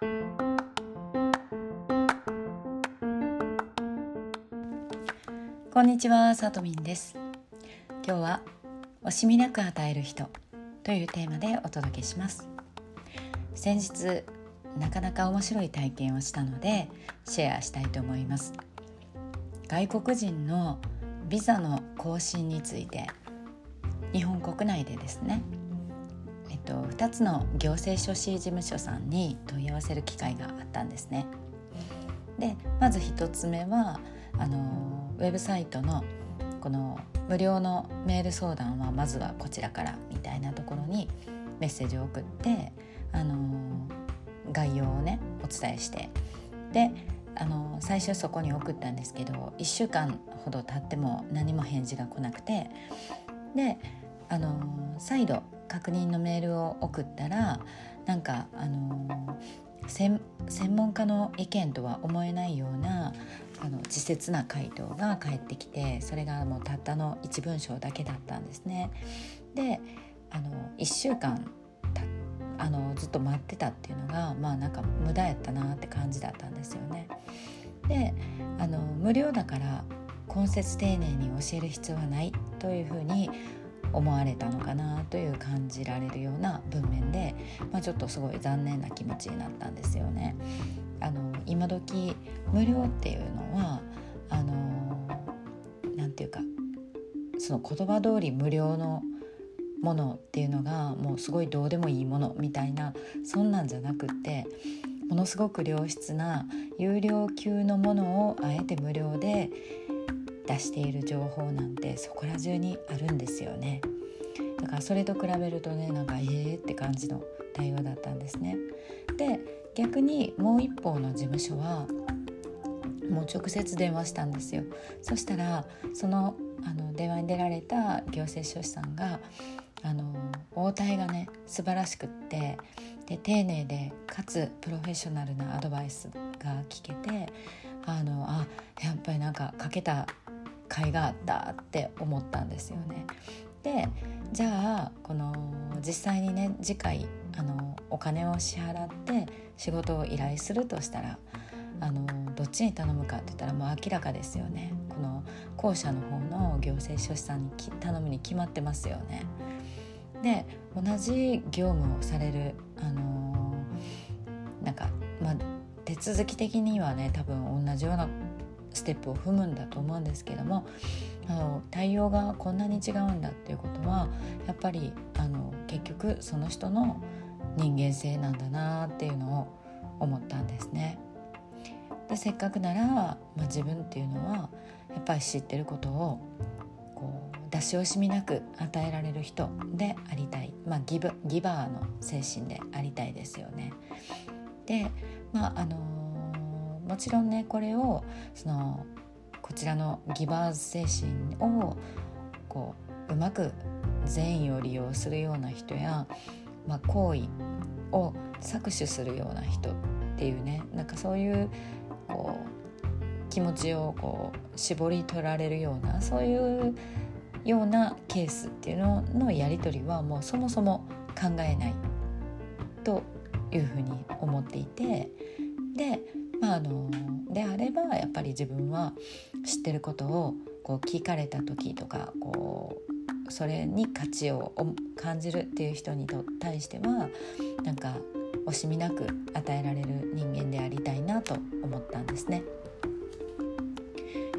こんにちは、さとみんです。今日は惜しみなく与える人というテーマでお届けします。先日なかなか面白い体験をしたのでシェアしたいと思います。外国人のビザの更新について日本国内でですねと、2つの行政書士事務所さんに問い合わせる機会があったんですね。でまず1つ目はあのウェブサイトのこの無料のメール相談はまずはこちらからみたいなところにメッセージを送ってあの概要をねお伝えしてであの最初そこに送ったんですけど1週間ほど経っても何も返事が来なくてであの再度確認のメールを送ったらなんかあの専門家の意見とは思えないようなあの稚拙な回答が返ってきてそれがもうたったの1文章だけだったんですね。であの1週間あのずっと待ってたっていうのがまあなんか無駄やったなって感じだったんですよね。であの無料だから根節丁寧に教える必要はないというふうに思われたのかなという感じられるような文面で、まあ、ちょっとすごい残念な気持ちになったんですよね。あの今時無料っていうのはあのなんていうかその言葉通り無料のものっていうのがもうすごいどうでもいいものみたいなそんなんじゃなくってものすごく良質な有料級のものをあえて無料で出している情報なんてそこら中にあるんですよね。だからそれと比べるとねなんかええって感じの対応だったんですね。で逆にもう一方の事務所はもう直接電話したんですよ。そしたらそのあの電話に出られた行政書士さんがあの応対がね素晴らしくってで丁寧でかつプロフェッショナルなアドバイスが聞けてあのあやっぱりなんかかけた甲斐があったって思ったんですよね。でじゃあこの実際にね次回あのお金を支払って仕事を依頼するとしたらあのどっちに頼むかって言ったらもう明らかですよねこの後者の方の行政書士さんに頼むに決まってますよね。で同じ業務をされるあのなんかまあ手続き的にはね多分同じようなステップを踏むんだと思うんですけどもあの対応がこんなに違うんだっていうことはやっぱりあの結局その人の人間性なんだなっていうのを思ったんですね。でせっかくなら、まあ、自分っていうのはやっぱり知ってることをこう出し惜しみなく与えられる人でありたい、まあ、ギブギバーの精神でありたいですよね。でまああのもちろんねこれをそのこちらのギバーズ精神をこううまく善意を利用するような人や、まあ、行為を搾取するような人っていうねなんかそういうこう気持ちをこう絞り取られるようなそういうようなケースっていうののやり取りはもうそもそも考えないというふうに思っていてでまあ、あのであればやっぱり自分は知ってることをこう聞かれた時とかこうそれに価値を感じるっていう人に対してはなんか惜しみなく与えられる人間でありたいなと思ったんですね。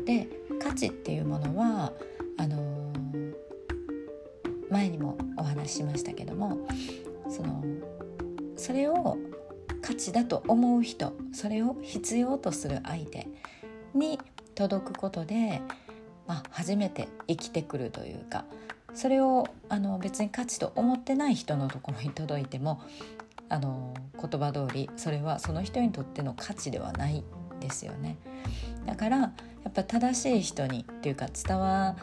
で価値っていうものはあの前にもお話ししましたけどもそのそれを価値だと思う人それを必要とする相手に届くことで、まあ、初めて生きてくるというかそれをあの別に価値と思ってない人のところに届いてもあの言葉通りそれはその人にとっての価値ではないですよね。だからやっぱ正しい人にっていうか伝わ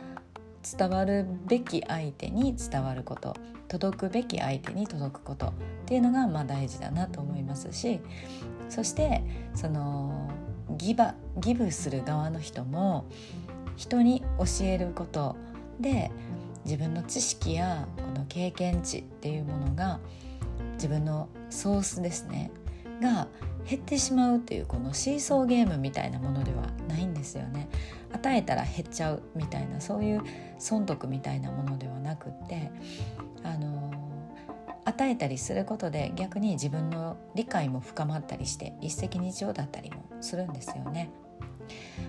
伝わるべき相手に伝わること届くべき相手に届くことっていうのがまあ大事だなと思いますしそしてそのギバギブする側の人も人に教えることで自分の知識やこの経験値っていうものが自分のソースですねが減ってしまうっていうこのシーソーゲームみたいなものではないんですよね。与えたら減っちゃうみたいなそういう損得みたいなものではなくってあの与えたりすることで逆に自分の理解も深まったりして一石二鳥だったりもするんですよね。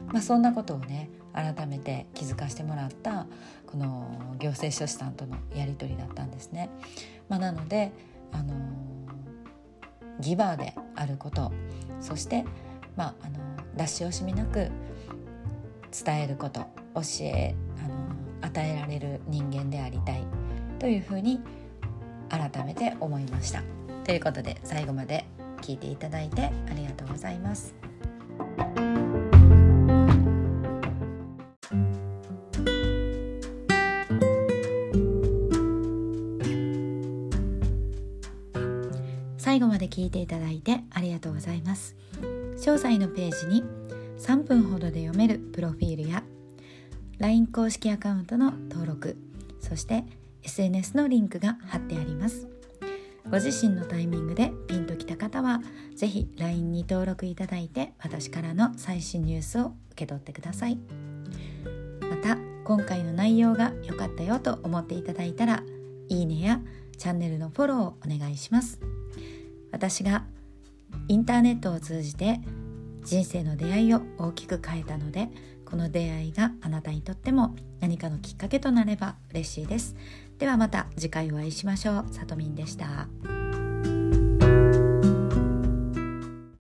まあ、そんなことをね改めて気づかせてもらったこの行政書士さんとのやり取りだったんですね。まあ、なのであのギバーであることそして、まあ、あの出し惜しみなく伝えること教えあの与えられる人間でありたいというふうに改めて思いました。ということで最後まで聞いていただいてありがとうございます。最後まで聞いていただいてありがとうございます詳細のページに3分ほどで読めるプロフィールや LINE 公式アカウントの登録そして SNS のリンクが貼ってあります。ご自身のタイミングでピンときた方は是非 LINE に登録いただいて私からの最新ニュースを受け取ってください。また今回の内容が良かったよと思っていただいたらいいねやチャンネルのフォローをお願いします。私がインターネットを通じて人生の出会いを大きく変えたのでこの出会いがあなたにとっても何かのきっかけとなれば嬉しいですではまた次回お会いしましょうさとみんでした。